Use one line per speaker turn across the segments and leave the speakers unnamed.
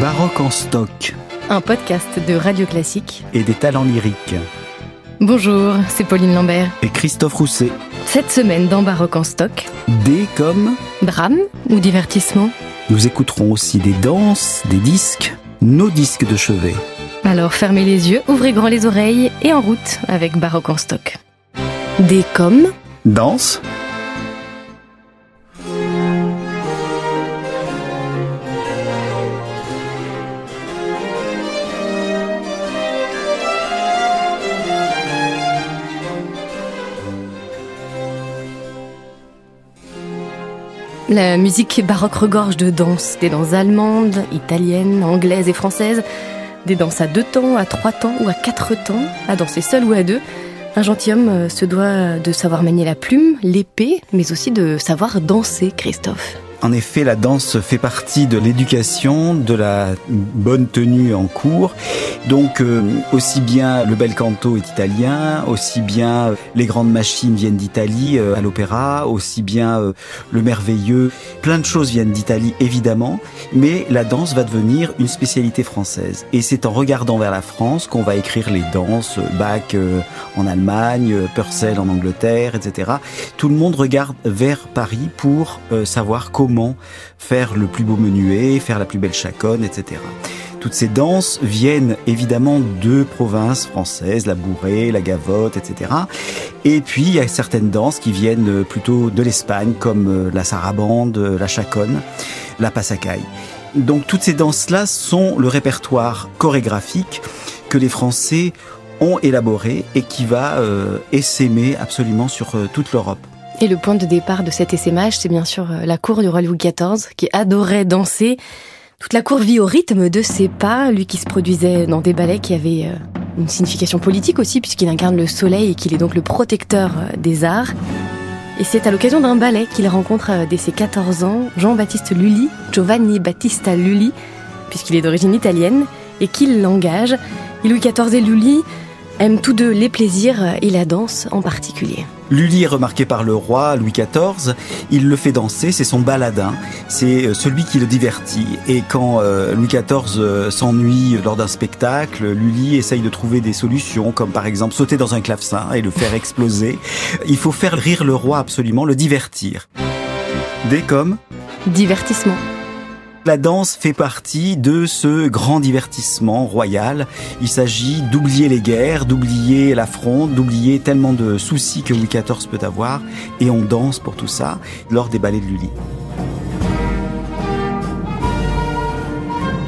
Baroque en stock.
Un podcast de Radio Classique.
Et des talents lyriques.
Bonjour, c'est Pauline Lambert.
Et Christophe Rousset.
Cette semaine dans Baroque en stock.
Des comme
Drame ou divertissement
Nous écouterons aussi des danses, des disques, nos disques de chevet.
Alors fermez les yeux, ouvrez grand les oreilles et en route avec Baroque en stock. Des comme
Danse
La musique baroque regorge de danses, des danses allemandes, italiennes, anglaises et françaises, des danses à deux temps, à trois temps ou à quatre temps, à danser seul ou à deux. Un gentilhomme euh, se doit de savoir manier la plume, l'épée, mais aussi de savoir danser, Christophe.
En effet, la danse fait partie de l'éducation, de la bonne tenue en cours. Donc, euh, aussi bien le bel canto est italien, aussi bien les grandes machines viennent d'Italie euh, à l'opéra, aussi bien euh, le merveilleux. Plein de choses viennent d'Italie, évidemment, mais la danse va devenir une spécialité française. Et c'est en regardant vers la France qu'on va écrire les danses, Bach en Allemagne, Purcell en Angleterre, etc. Tout le monde regarde vers Paris pour savoir comment comment faire le plus beau menuet, faire la plus belle chaconne, etc. Toutes ces danses viennent évidemment de provinces françaises, la bourrée, la gavotte, etc. Et puis il y a certaines danses qui viennent plutôt de l'Espagne, comme euh, la sarabande, la chaconne, la passacaille. Donc toutes ces danses-là sont le répertoire chorégraphique que les Français ont élaboré et qui va euh, essaimer absolument sur euh, toute l'Europe.
Et le point de départ de cet essaimage, c'est bien sûr euh, la cour du roi Louis XIV, qui adorait danser. Toute la cour vit au rythme de ses pas, lui qui se produisait dans des ballets qui avaient euh, une signification politique aussi, puisqu'il incarne le soleil et qu'il est donc le protecteur euh, des arts. Et c'est à l'occasion d'un ballet qu'il rencontre dès ses 14 ans Jean-Baptiste Lully, Giovanni Battista Lully, puisqu'il est d'origine italienne, et qu'il l'engage. Et Louis XIV et Lully aiment tous deux les plaisirs et la danse en particulier.
Lully est remarqué par le roi Louis XIV, il le fait danser, c'est son baladin, c'est euh, celui qui le divertit. Et quand euh, Louis XIV euh, s'ennuie lors d'un spectacle, Lully essaye de trouver des solutions, comme par exemple sauter dans un clavecin et le faire exploser. Il faut faire rire le roi absolument, le divertir. Des comme
Divertissement.
La danse fait partie de ce grand divertissement royal. Il s'agit d'oublier les guerres, d'oublier l'affront, d'oublier tellement de soucis que Louis XIV peut avoir. Et on danse pour tout ça lors des ballets de Lully.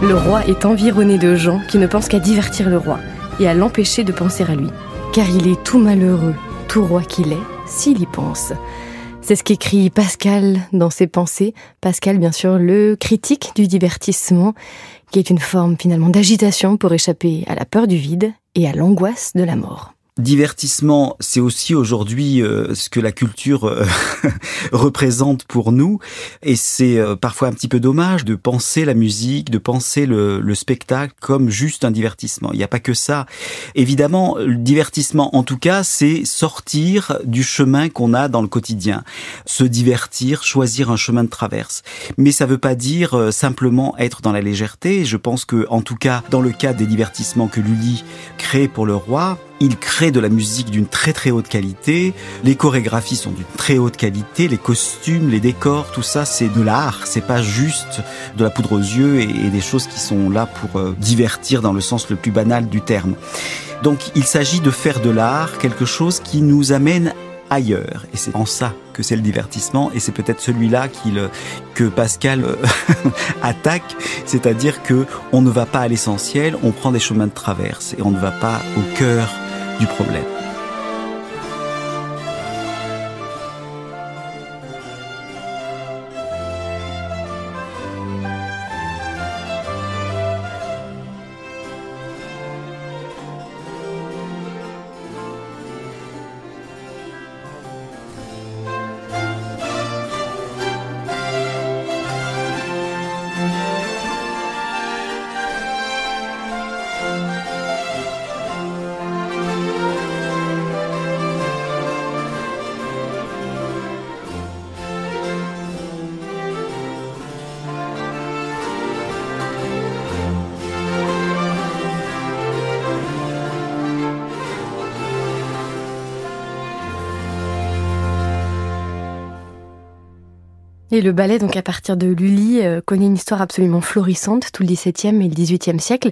Le roi est environné de gens qui ne pensent qu'à divertir le roi et à l'empêcher de penser à lui. Car il est tout malheureux, tout roi qu'il est, s'il y pense. C'est ce qu'écrit Pascal dans ses pensées. Pascal, bien sûr, le critique du divertissement, qui est une forme finalement d'agitation pour échapper à la peur du vide et à l'angoisse de la mort
divertissement, c'est aussi aujourd'hui euh, ce que la culture euh, représente pour nous. Et c'est euh, parfois un petit peu dommage de penser la musique, de penser le, le spectacle comme juste un divertissement. Il n'y a pas que ça. Évidemment, le divertissement, en tout cas, c'est sortir du chemin qu'on a dans le quotidien. Se divertir, choisir un chemin de traverse. Mais ça ne veut pas dire simplement être dans la légèreté. Je pense que, en tout cas, dans le cas des divertissements que Lully crée pour le roi, il crée de la musique d'une très très haute qualité. Les chorégraphies sont d'une très haute qualité. Les costumes, les décors, tout ça, c'est de l'art. C'est pas juste de la poudre aux yeux et, des choses qui sont là pour euh, divertir dans le sens le plus banal du terme. Donc, il s'agit de faire de l'art quelque chose qui nous amène ailleurs. Et c'est en ça que c'est le divertissement. Et c'est peut-être celui-là que Pascal euh, attaque. C'est-à-dire que on ne va pas à l'essentiel, on prend des chemins de traverse et on ne va pas au cœur du problème.
Et le ballet, donc à partir de Lully, euh, connaît une histoire absolument florissante tout le XVIIe et le XVIIIe siècle,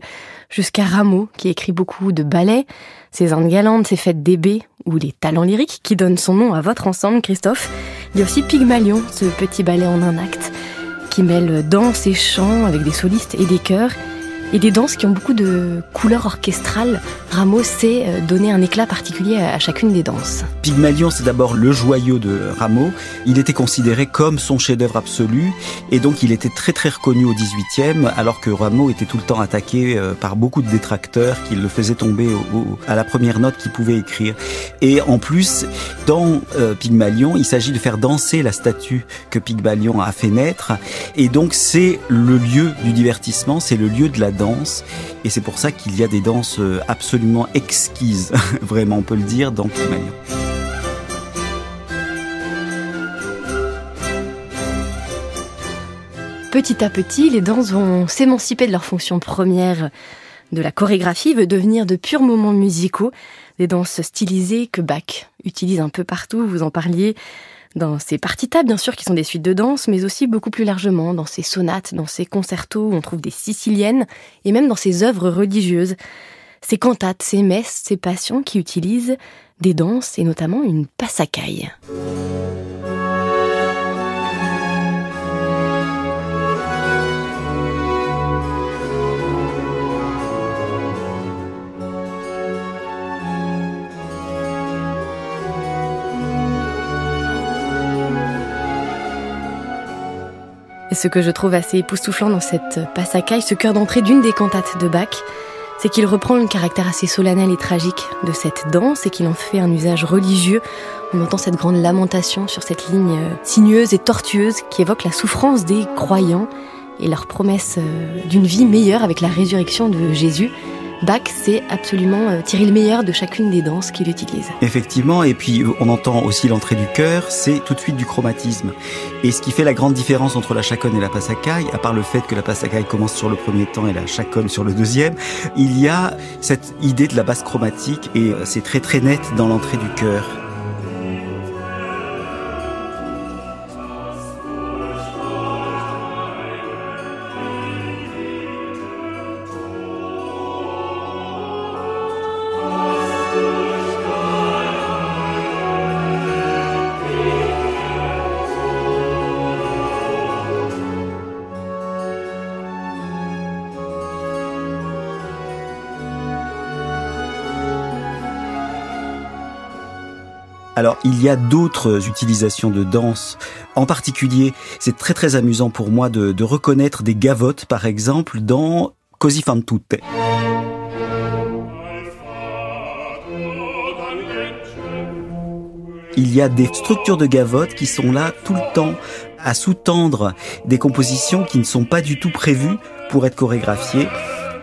jusqu'à Rameau, qui écrit beaucoup de ballets, ses Indes galantes, ses fêtes d'ébé, ou les talents lyriques, qui donnent son nom à votre ensemble, Christophe. Il y a aussi Pygmalion, ce petit ballet en un acte, qui mêle danse et chant avec des solistes et des chœurs, et des danses qui ont beaucoup de couleurs orchestrales. Rameau sait euh, donner un éclat particulier à chacune des danses.
Pygmalion, c'est d'abord le joyau de Rameau. Il était considéré comme son chef-d'œuvre absolu, et donc il était très très reconnu au 18e, alors que Rameau était tout le temps attaqué euh, par beaucoup de détracteurs qui le faisaient tomber à la première note qu'il pouvait écrire. Et en plus, dans euh, Pygmalion, il s'agit de faire danser la statue que Pygmalion a fait naître, et donc c'est le lieu du divertissement, c'est le lieu de la Et c'est pour ça qu'il y a des danses euh, absolument exquises, vraiment on peut le dire, dans Pygmalion.
Petit à petit, les danses vont s'émanciper de leur fonction première de la chorégraphie, veut devenir de purs moments musicaux, des danses stylisées que Bach utilise un peu partout, vous en parliez, dans ses partita, bien sûr, qui sont des suites de danse, mais aussi beaucoup plus largement dans ses sonates, dans ses concertos où on trouve des siciliennes, et même dans ses œuvres religieuses, ses cantates, ses messes, ses passions qui utilisent des danses et notamment une passacaille. Et ce que je trouve assez époustouflant dans cette passacaille, ce cœur d'entrée d'une des cantates de Bach, c'est qu'il reprend le caractère assez solennel et tragique de cette danse et qu'il en fait un usage religieux. On entend cette grande lamentation sur cette ligne euh, sinueuse et tortueuse qui évoque la souffrance des croyants et leur promesse euh, d'une vie meilleure avec la résurrection de Jésus. Bach sait absolument euh, tirer le meilleur de chacune des danses qu'il utilise.
Effectivement, et puis euh, on entend aussi l'entrée du cœur, c'est tout de suite du chromatisme. Et ce qui fait la grande différence entre la chaconne et la passacaille, à part le fait que la passacaille commence sur le premier temps et la chaconne sur le deuxième, il y a cette idée de la basse chromatique et euh, c'est très très net dans l'entrée du cœur. Alors, il y a d'autres utilisations de danse. En particulier, c'est très très amusant pour moi de, reconnaître des gavottes, par exemple, dans Così fan tutte. Il y a des structures de gavottes qui sont là tout le temps à sous-tendre des compositions qui ne sont pas du tout prévues pour être chorégraphiées.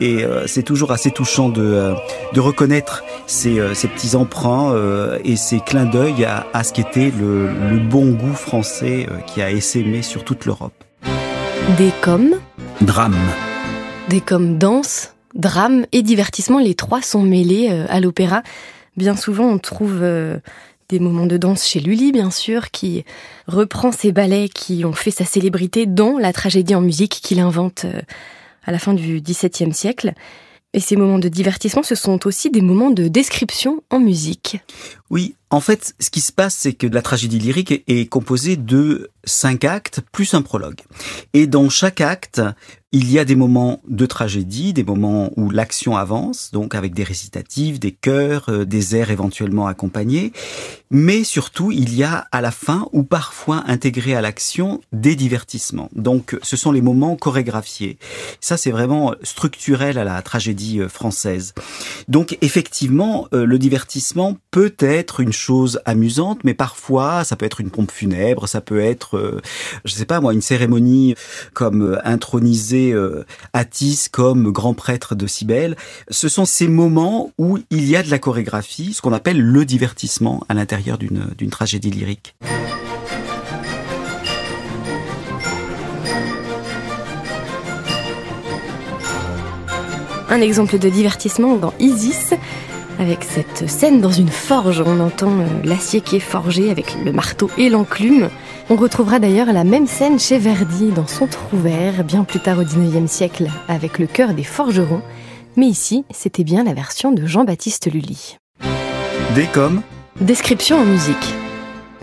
Et euh, c'est toujours assez touchant de, euh, de reconnaître ces, euh, ces petits emprunts et ces clins d'œil à, à, ce qu'était le, le, bon goût français qui a essaimé sur toute l'Europe.
Des comme
Drame.
Des comme danse, drame et divertissement, les trois sont mêlés à l'opéra. Bien souvent, on trouve des moments de danse chez Lully, bien sûr, qui reprend ces ballets qui ont fait sa célébrité dans la tragédie en musique qu'il invente à la fin du XVIIe siècle. Et ces moments de divertissement, ce sont aussi des moments de description en musique.
Oui, en fait, ce qui se passe, c'est que la tragédie lyrique est composée de cinq actes plus un prologue. Et dans chaque acte, il y a des moments de tragédie, des moments où l'action avance, donc avec des récitatifs, des chœurs, euh, des airs éventuellement accompagnés, mais surtout il y a à la fin ou parfois intégré à l'action des divertissements. Donc ce sont les moments chorégraphiés. Ça c'est vraiment structurel à la tragédie euh, française. Donc effectivement, euh, le divertissement peut être une chose amusante, mais parfois ça peut être une pompe funèbre, ça peut être, je sais pas moi, une cérémonie comme intronisée euh, Atis comme grand prêtre de Cybèle. Ce sont ces moments où il y a de la chorégraphie, ce qu'on appelle le divertissement à l'intérieur d'une tragédie lyrique.
Un exemple de divertissement dans Isis, avec cette scène dans une forge. On entend euh, l'acier qui est forgé avec le marteau et l'enclume. On retrouvera d'ailleurs la même scène chez Verdi dans son Trouvert, bien plus tard au XIXe siècle, avec le cœur des forgerons. Mais ici, c'était bien la version de Jean-Baptiste Lully.
Décom
Description en musique.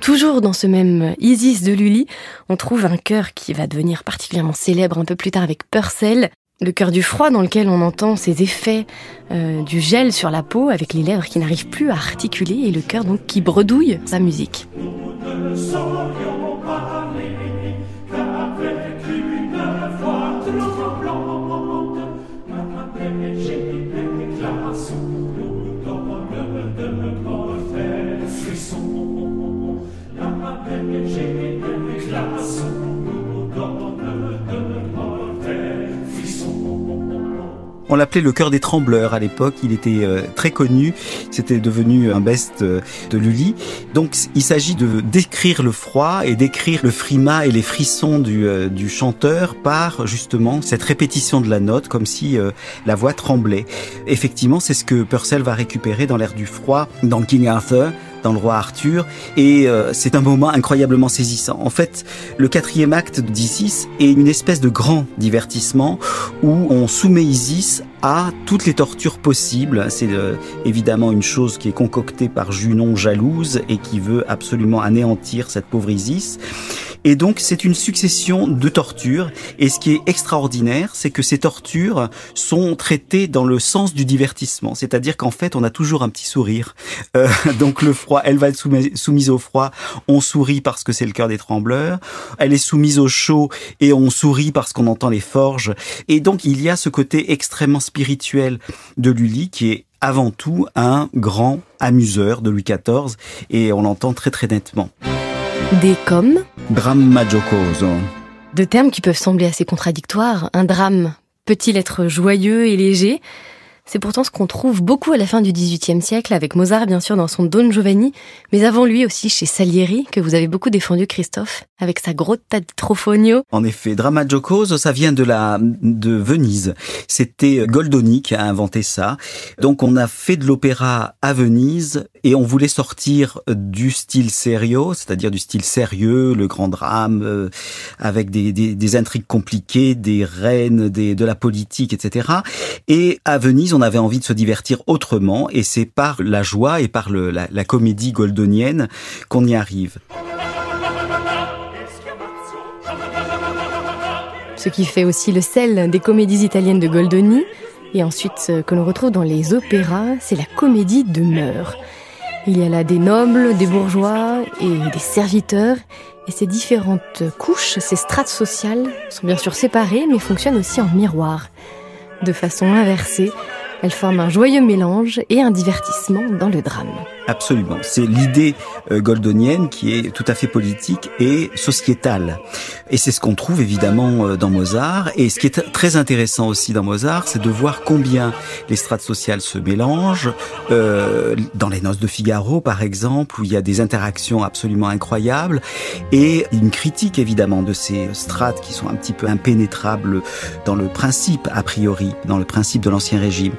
Toujours dans ce même Isis de Lully, on trouve un chœur qui va devenir particulièrement célèbre un peu plus tard avec Purcell, le cœur du froid dans lequel on entend ces effets euh, du gel sur la peau avec les lèvres qui n'arrivent plus à articuler et le cœur donc qui bredouille sa musique.
On l'appelait le cœur des trembleurs à l'époque. Il était euh, très connu. C'était devenu un best euh, de Lully. Donc, il s'agit de décrire le froid et d'écrire le frima et les frissons du, euh, du, chanteur par justement cette répétition de la note, comme si la voix tremblait. Effectivement, c'est ce que Purcell va récupérer dans l'air du froid dans King Arthur dans le roi Arthur et c'est un moment incroyablement saisissant. En fait, le quatrième acte d'Isis est une espèce de grand divertissement où on soumet Isis à toutes les tortures possibles. C'est euh, évidemment une chose qui est concoctée par Junon jalouse et qui veut absolument anéantir cette pauvre Isis. Et donc c'est une succession de tortures. Et ce qui est extraordinaire, c'est que ces tortures sont traitées dans le sens du divertissement. C'est-à-dire qu'en fait, on a toujours un petit sourire. Euh, donc le froid, elle va être soumise au froid. On sourit parce que c'est le cœur des trembleurs. Elle est soumise au chaud et on sourit parce qu'on entend les forges. Et donc il y a ce côté extrêmement spirituel de Lully qui est avant tout un grand amuseur de Louis XIV et on l'entend très très nettement.
Des comme
Dramma giocoso.
Deux termes qui peuvent sembler assez contradictoires. Un drame peut-il être joyeux et léger? C'est pourtant ce qu'on trouve beaucoup à la fin du XVIIIe siècle, avec Mozart bien sûr dans son Don Giovanni, mais avant lui aussi chez Salieri, que vous avez beaucoup défendu Christophe, avec sa Grotta di Trofonio.
En effet, Drama Giocoso, ça vient de la de Venise. C'était Goldoni qui a inventé ça. Donc on a fait de l'opéra à Venise et on voulait sortir du style serio, c'est-à-dire du style sérieux, le grand drame, euh, avec des, des, des, intrigues compliquées, des reines, des, de la politique, etc. Et à Venise, on avait envie de se divertir autrement et c'est par la joie et par le, la, la comédie goldonienne qu'on y arrive.
Ce qui fait aussi le sel des comédies italiennes de Goldoni, et ensuite que l'on retrouve dans les opéras, c'est la comédie de mœurs. Il y a là des nobles, des bourgeois et des serviteurs, et ces différentes couches, ces strates sociales, sont bien sûr séparées, mais fonctionnent aussi en miroir. De façon inversée, elle forme un joyeux mélange et un divertissement dans le drame.
Absolument. C'est l'idée euh, goldonienne qui est tout à fait politique et sociétale. Et c'est ce qu'on trouve évidemment euh, dans Mozart. Et ce qui est très intéressant aussi dans Mozart, c'est de voir combien les strates sociales se mélangent. Euh, dans les Noces de Figaro, par exemple, où il y a des interactions absolument incroyables et une critique évidemment de ces strates qui sont un petit peu impénétrables dans le principe a priori, dans le principe de l'ancien régime.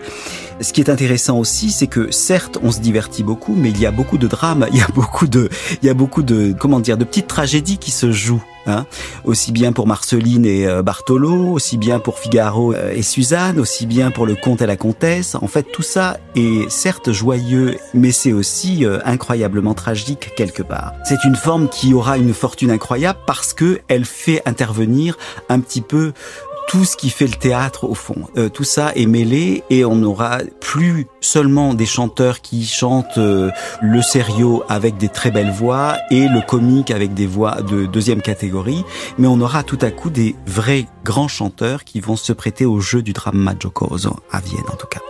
Ce qui est intéressant aussi, c'est que certes, on se divertit beaucoup, mais il y a beaucoup de drames, il y a beaucoup de, il y a beaucoup de, comment dire, de petites tragédies qui se jouent. Hein aussi bien pour Marceline et euh, Bartolo, aussi bien pour Figaro euh, et Suzanne, aussi bien pour le comte et la comtesse. En fait, tout ça est certes joyeux, mais c'est aussi euh, incroyablement tragique quelque part. C'est une forme qui aura une fortune incroyable parce que elle fait intervenir un petit peu tout ce qui fait le théâtre au fond. Euh, tout ça est mêlé et on n'aura plus seulement des chanteurs qui chantent euh, le sérieux avec des très belles voix et le comique avec des voix de deuxième catégorie, mais on aura tout à coup des vrais grands chanteurs qui vont se prêter au jeu du drama giocoso à Vienne en tout cas.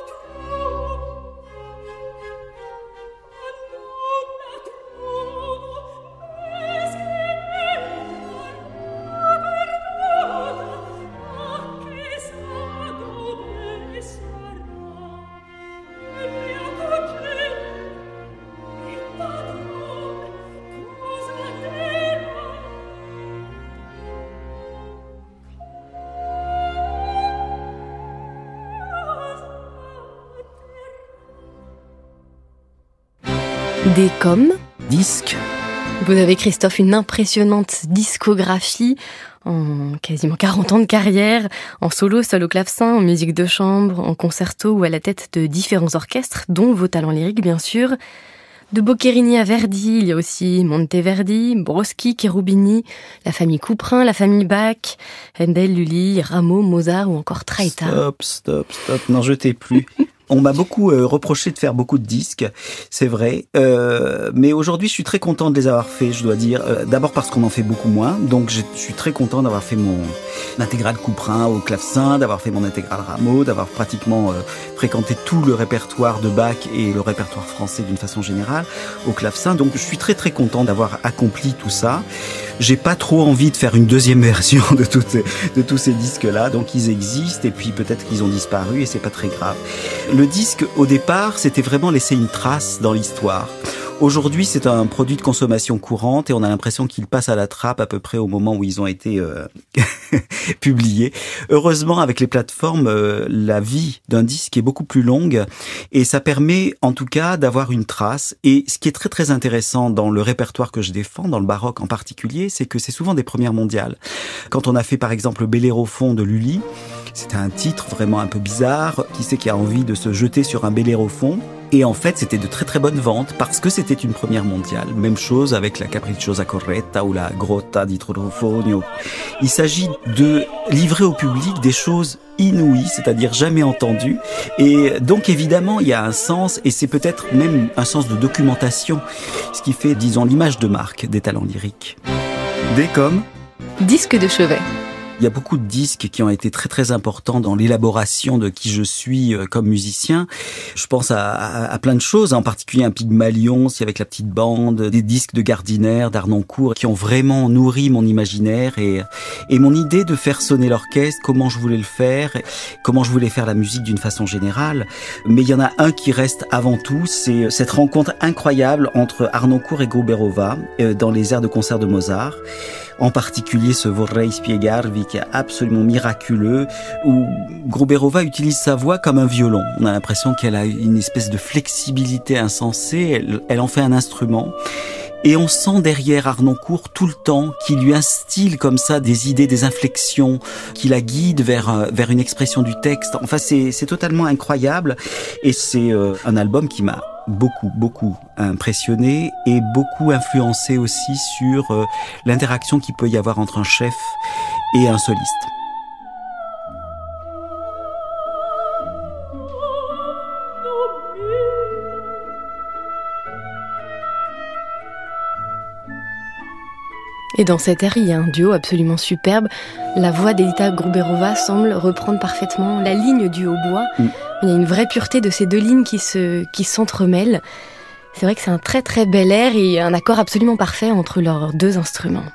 Comme
Disque.
Vous avez, Christophe, une impressionnante discographie en quasiment 40 ans de carrière, en solo, seul au clavecin, en musique de chambre, en concerto ou à la tête de différents orchestres, dont vos talents lyriques, bien sûr. De Boccherini à Verdi, il y a aussi Monteverdi, Broski, Cherubini, la famille Couperin, la famille Bach, Handel, Lully, Rameau, Mozart ou encore Traita.
Stop, stop, stop, n'en jetez plus. On m'a beaucoup euh, reproché de faire beaucoup de disques, c'est vrai. Euh, mais aujourd'hui, je suis très content de les avoir faits, je dois dire. Euh, d'abord parce qu'on en fait beaucoup moins. Donc, je suis très content d'avoir fait mon intégral Couperin au clavecin, d'avoir fait mon intégral Rameau, d'avoir pratiquement fréquenté tout le répertoire de Bach et le répertoire français d'une façon générale au clavecin. Donc, je suis très très content d'avoir accompli tout ça. J'ai pas trop envie de faire une deuxième version de, toutes, de tous ces disques-là. Donc, ils existent et puis peut-être qu'ils ont disparu et c'est pas très grave. Disque, au départ, c'était vraiment laisser une trace dans l'histoire. Aujourd'hui, c'est un produit de consommation courante et on a l'impression qu'il passe à la trappe à peu près au moment où ils ont été euh, publiés. Heureusement, avec les plateformes, euh, la vie d'un disque est beaucoup plus longue et ça permet en tout cas d'avoir une trace. Et ce qui est très très intéressant dans le répertoire que je défends, dans le baroque en particulier, c'est que c'est souvent des premières mondiales. Quand on a fait par exemple Béléro fond de Lully, c'était un titre vraiment un peu bizarre. Qui c'est qui a envie de se jeter sur un Béléro fond et en fait, c'était de très très bonnes ventes parce que c'était une première mondiale. Même chose avec la Capricciosa Corretta ou la Grotta di Trorofonio. Il s'agit de livrer au public des choses inouïes, c'est-à-dire jamais entendues. Et donc évidemment, il y a un sens et c'est peut-être même un sens de documentation, ce qui fait, disons, l'image de marque des talents lyriques. Des comme
Disque de chevet.
Il y a beaucoup de disques qui ont été très très importants dans l'élaboration de qui je suis euh, comme musicien. Je pense à, plein de choses, en particulier un Pygmalion, si avec la petite bande, des disques de Gardiner, d'Arnoncourt, qui ont vraiment nourri mon imaginaire et, et mon idée de faire sonner l'orchestre, comment je voulais le faire, comment je voulais faire la musique d'une façon générale. Mais il y en a un qui reste avant tout, c'est cette rencontre incroyable entre Arnoncourt et Gruberova euh, dans les airs de concert de Mozart en particulier ce Vorrei spiegarvi qui est absolument miraculeux, où Gruberova utilise sa voix comme un violon. On a l'impression qu'elle a une espèce de flexibilité insensée, elle, en fait un instrument. Et on sent derrière Arnoncourt tout le temps qu'il lui instille comme ça des idées, des inflexions, qui la guide vers, euh, vers une expression du texte. Enfin, c'est totalement incroyable. Et c'est euh, un album qui m'a beaucoup, beaucoup impressionné et beaucoup influencé aussi sur euh, l'interaction qu'il peut y avoir entre un chef et un soliste.
Et dans cette air, il y a un duo absolument superbe. La voix d'Elita Gruberova semble reprendre parfaitement la ligne du hautbois. Mm. Il y a une vraie pureté de ces deux lignes qui se, qui s'entremêlent. C'est vrai que c'est un très très bel air et un accord absolument parfait entre leurs deux instruments.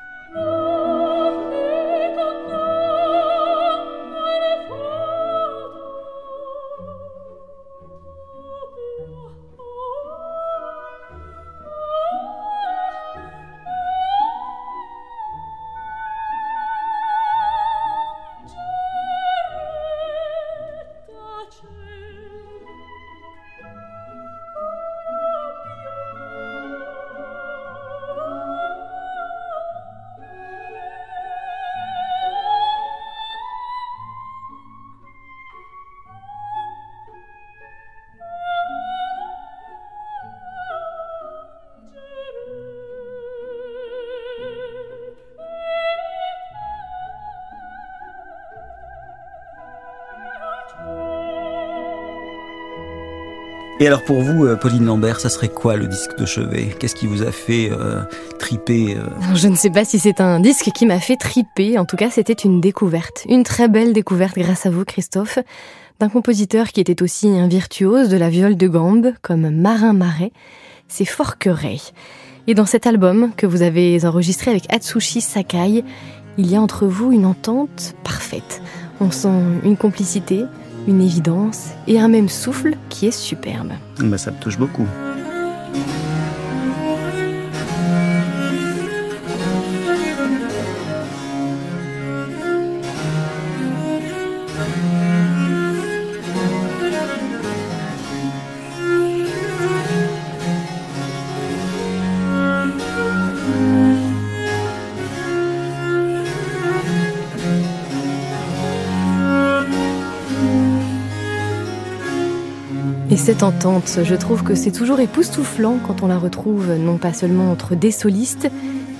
Et alors pour vous, euh, Pauline Lambert, ça serait quoi le disque de chevet? Qu'est-ce qui vous a fait euh, triper euh?
Je ne sais pas si c'est un disque qui m'a fait triper. En tout cas, c'était une découverte, une très belle découverte grâce à vous, Christophe, d'un compositeur qui était aussi un virtuose de la viole de gambe, comme Marin Marais. C'est Forqueray. Et dans cet album que vous avez enregistré avec Atsushi Sakai, il y a entre vous une entente parfaite. On sent une complicité, une évidence et un même souffle qui est superbe.
Bah, ça me touche beaucoup.
Cette entente, je trouve que c'est toujours époustouflant quand on la retrouve non pas seulement entre des solistes,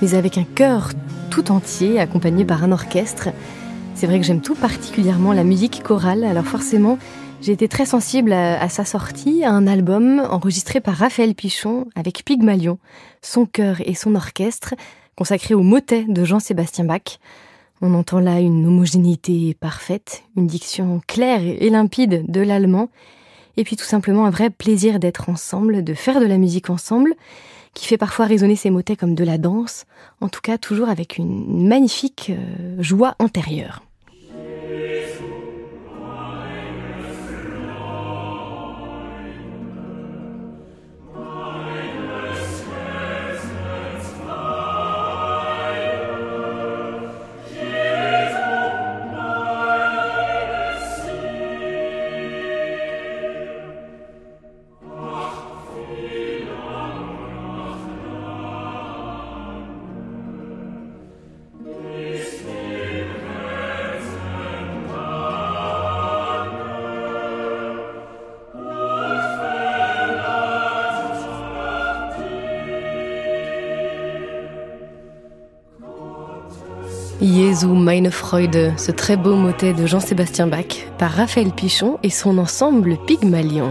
mais avec un chœur tout entier accompagné par un orchestre. C'est vrai que j'aime tout particulièrement la musique chorale, alors forcément, j'ai été très sensible à, sa sortie, à un album enregistré par Raphaël Pichon avec Pygmalion, son chœur et son orchestre, consacré au motet de Jean-Sébastien Bach. On entend là une homogénéité parfaite, une diction claire et limpide de l'allemand, et puis tout simplement un vrai plaisir d'être ensemble, de faire de la musique ensemble, qui fait parfois résonner ces motets comme de la danse, en tout cas toujours avec une magnifique euh, joie antérieure. Jesu meine Freude, ce très beau motet de Jean-Sébastien Bach par Raphaël Pichon et son ensemble Pygmalion.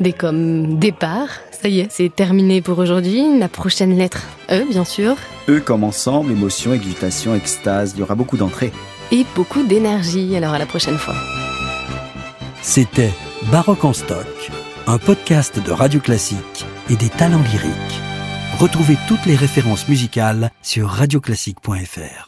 Dès comme départ, ça y est, c'est terminé pour aujourd'hui. La prochaine lettre, E bien sûr.
E comme ensemble, émotion, exultation, extase, il y aura beaucoup d'entrées.
Et beaucoup d'énergie, alors à la prochaine fois.
C'était Baroque en stock, un podcast de radio classique et des talents lyriques. Retrouvez toutes les références musicales sur radioclassique.fr.